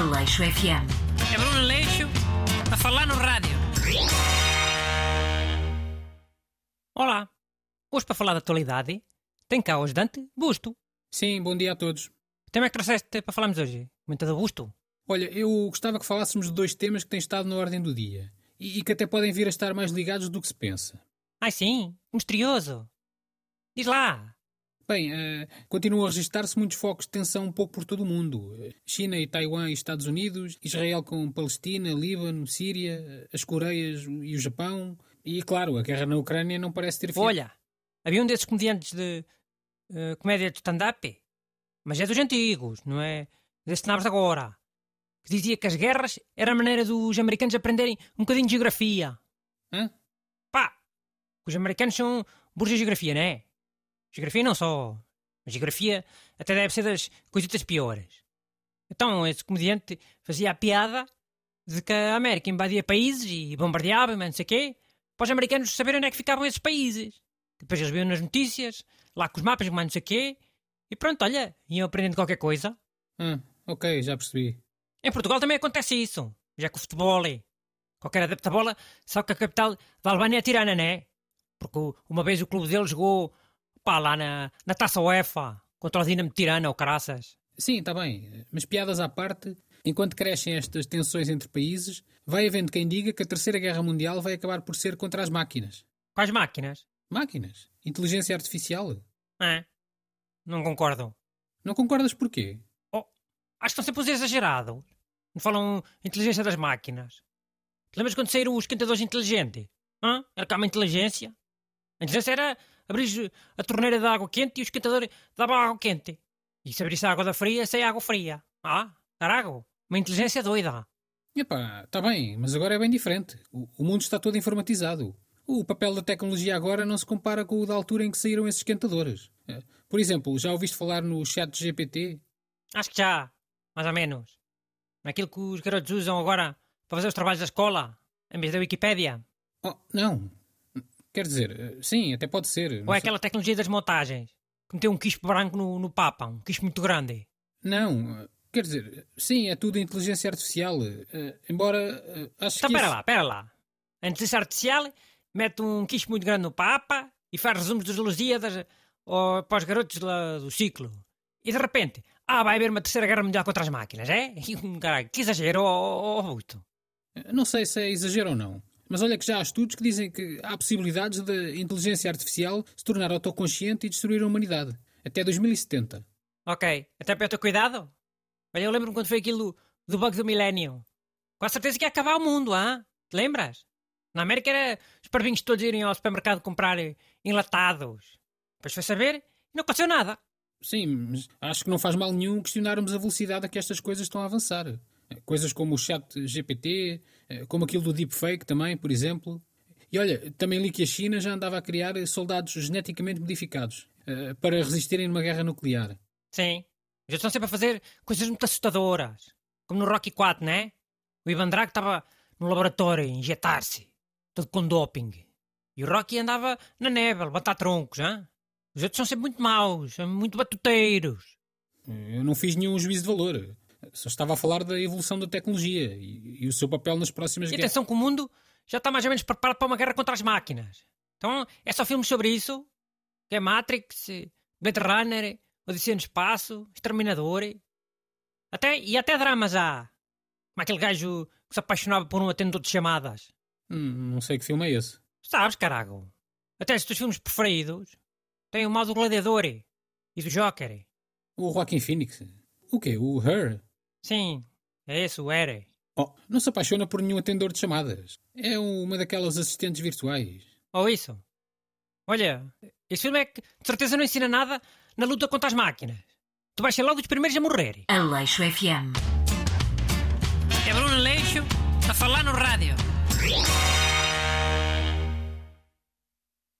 Aleixo FM. É Bruno Leixo a falar no rádio. Olá, hoje para falar da atualidade tem cá o ajudante Busto. Sim, bom dia a todos. Tema é que trouxeste para falarmos hoje? Comentador Busto? Olha, eu gostava que falássemos de dois temas que têm estado na ordem do dia e, e que até podem vir a estar mais ligados do que se pensa. Ai sim, misterioso. Diz lá. Bem, uh, continuam a registrar-se muitos focos de tensão um pouco por todo o mundo. China e Taiwan e Estados Unidos, Israel com Palestina, Líbano, Síria, as Coreias e o Japão. E, claro, a guerra na Ucrânia não parece ter fim. Olha, havia um desses comediantes de uh, comédia de stand-up, mas é dos antigos, não é desse nabos agora, que dizia que as guerras era a maneira dos americanos aprenderem um bocadinho de geografia. Hã? Pá, os americanos são burros de geografia, não é? Geografia não só. A geografia até deve ser das coisitas piores. Então, esse comediante fazia a piada de que a América invadia países e bombardeava, mas não sei o quê, para os americanos saberem onde é que ficavam esses países. Depois eles viam nas notícias, lá com os mapas, mas não sei o quê, e pronto, olha, iam aprendendo qualquer coisa. Ah, ok, já percebi. Em Portugal também acontece isso, já que o futebol é. Qualquer adepto da bola sabe que a capital da Albânia é Tirana, não é? Porque uma vez o clube dele jogou pá, lá na, na taça UEFA contra o Dinamo Tirana ou Caraças. Sim, está bem, mas piadas à parte, enquanto crescem estas tensões entre países, vai havendo quem diga que a Terceira Guerra Mundial vai acabar por ser contra as máquinas. Quais máquinas? Máquinas? Inteligência artificial? É. Não concordo. Não concordas porquê? Oh, acho que estão sempre os exagerados. Não falam inteligência das máquinas. Lembras quando saíram os esquentadores inteligentes? Hã? Era cá uma inteligência? A inteligência era abrir a torneira de água quente e o esquentador dava água quente. E se abrisse a água da fria, sai água fria. Ah, carago, uma inteligência doida. Epá, está bem, mas agora é bem diferente. O, o, mundo está todo informatizado. O papel da tecnologia agora não se compara com o da altura em que saíram esses esquentadores. É, por exemplo, já ouviste falar no chat GPT? Acho que já, mais ou menos. Naquilo que os garotos usam agora para fazer os trabalhos da escola, em vez da Wikipédia. Oh, não. Quer dizer, sim, até pode ser. Ou é aquela tecnologia das montagens, que meteu um quispo branco no, no Papa, um quispo muito grande. Não, quer dizer, sim, é tudo inteligência artificial. Uh, embora uh, acho então, que. Então, pera isso... lá, pera lá. A inteligência artificial mete um quispo muito grande no Papa e faz resumos dos Lusíadas ou, para os garotos lá do ciclo. E de repente, ah, vai haver uma terceira guerra mundial contra as máquinas, é? Caralho, que exagero, oh, oh, oh, Não sei se é exagero ou não. Mas olha que já há estudos que dizem que há possibilidades da inteligência artificial se tornar autoconsciente e destruir a humanidade. Até 2070. Ok. Até para eu ter cuidado? Olha, eu lembro-me quando foi aquilo do bug do milénio. Com a certeza que ia acabar o mundo, ah? Te lembras? Na América era os parvinhos todos irem ao supermercado comprar enlatados. Depois foi saber e não aconteceu nada. Sim, mas acho que não faz mal nenhum questionarmos a velocidade a que estas coisas estão a avançar. Coisas como o chat GPT, como aquilo do deepfake também, por exemplo. E olha, também li que a China já andava a criar soldados geneticamente modificados uh, para resistirem numa guerra nuclear. Sim. Já estão sempre a fazer coisas muito assustadoras. Como no Rocky 4, né? O Ivan Drago estava no laboratório a injetar-se, todo com doping. E o Rocky andava na neve a levantar troncos, hein? Os outros são sempre muito maus, muito batuteiros. Eu não fiz nenhum juízo de valor. Só estava a falar da evolução da tecnologia e, e o seu papel nas próximas e guerras. atenção que o mundo já está mais ou menos preparado para uma guerra contra as máquinas. Então é só filmes sobre isso. Que é Matrix, Blade Runner, Odisseia no Espaço, Exterminador. Até, e até dramas há. Como aquele gajo que se apaixonava por um atendedor de chamadas. Hum, não sei que filme é esse. Sabes, carago. Até os teus filmes preferidos têm o mal do Gladiador e do Joker. O Joaquin Phoenix. O quê? O Her? Sim, é esse o Ere. Oh, não se apaixona por nenhum atendedor de chamadas. É uma daquelas assistentes virtuais. Ou isso. Olha, esse filme é que de certeza não ensina nada na luta contra as máquinas. Tu vais ser logo dos primeiros a morrer. Aleixo FM. É Bruno Leixo a falar no rádio.